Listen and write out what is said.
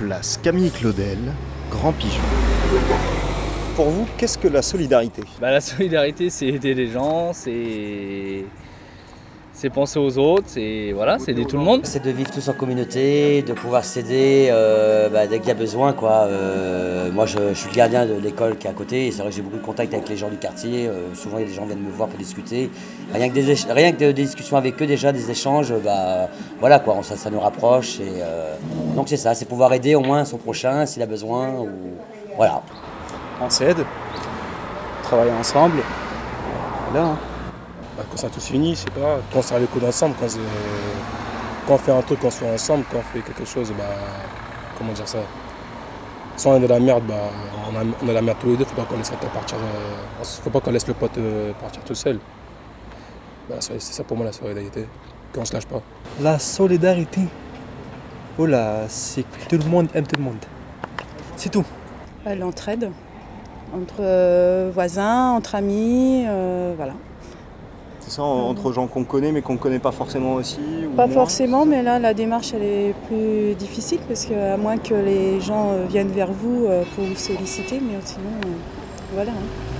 place Camille Claudel, Grand Pigeon. Pour vous, qu'est-ce que la solidarité? Bah, La solidarité, c'est aider les gens, c'est c'est penser aux autres, c'est voilà, c'est aider tout le monde. C'est de vivre tous en communauté, de pouvoir s'aider euh, bah, dès qu'il y a besoin. Quoi. Euh, moi, je, suis le gardien de l'école qui est à côté, et c'est vrai que j'ai beaucoup de contact avec les gens du quartier. Euh, souvent, il y a des gens qui viennent me voir pour discuter. Rien que des, rien que des, discussions avec eux, déjà, des échanges, bah, voilà, quoi, ça, ça nous rapproche. Et, donc, c'est ça, c'est pouvoir aider au moins son prochain s'il a besoin. Ou, voilà. On s'aide, travailler ensemble. Voilà. Quand ça tous fini, je sais pas, quand on sert les coudes ensemble, quand, quand, on fait un truc, quand on soit ensemble, quand on fait quelque chose, bah, comment dire ça? Si on est de la merde, bah, on, a, on a la merde tous les deux, faut pas qu'on laisse partir, euh, faut pas qu'on laisse le pote euh, partir tout seul. Bah, c'est ça pour moi la solidarité, qu'on se lâche pas. La solidarité, oh là, c'est que tout le monde aime tout le monde. C'est tout. Bah, l'entraide entre euh, voisins, entre amis, voilà. C'est ça, entre gens qu'on connaît mais qu'on ne connaît pas forcément aussi Pas forcément, mais là la démarche elle est plus difficile parce qu'à moins que les gens euh, viennent vers vous euh, pour vous solliciter, mais sinon, euh, voilà. Hein.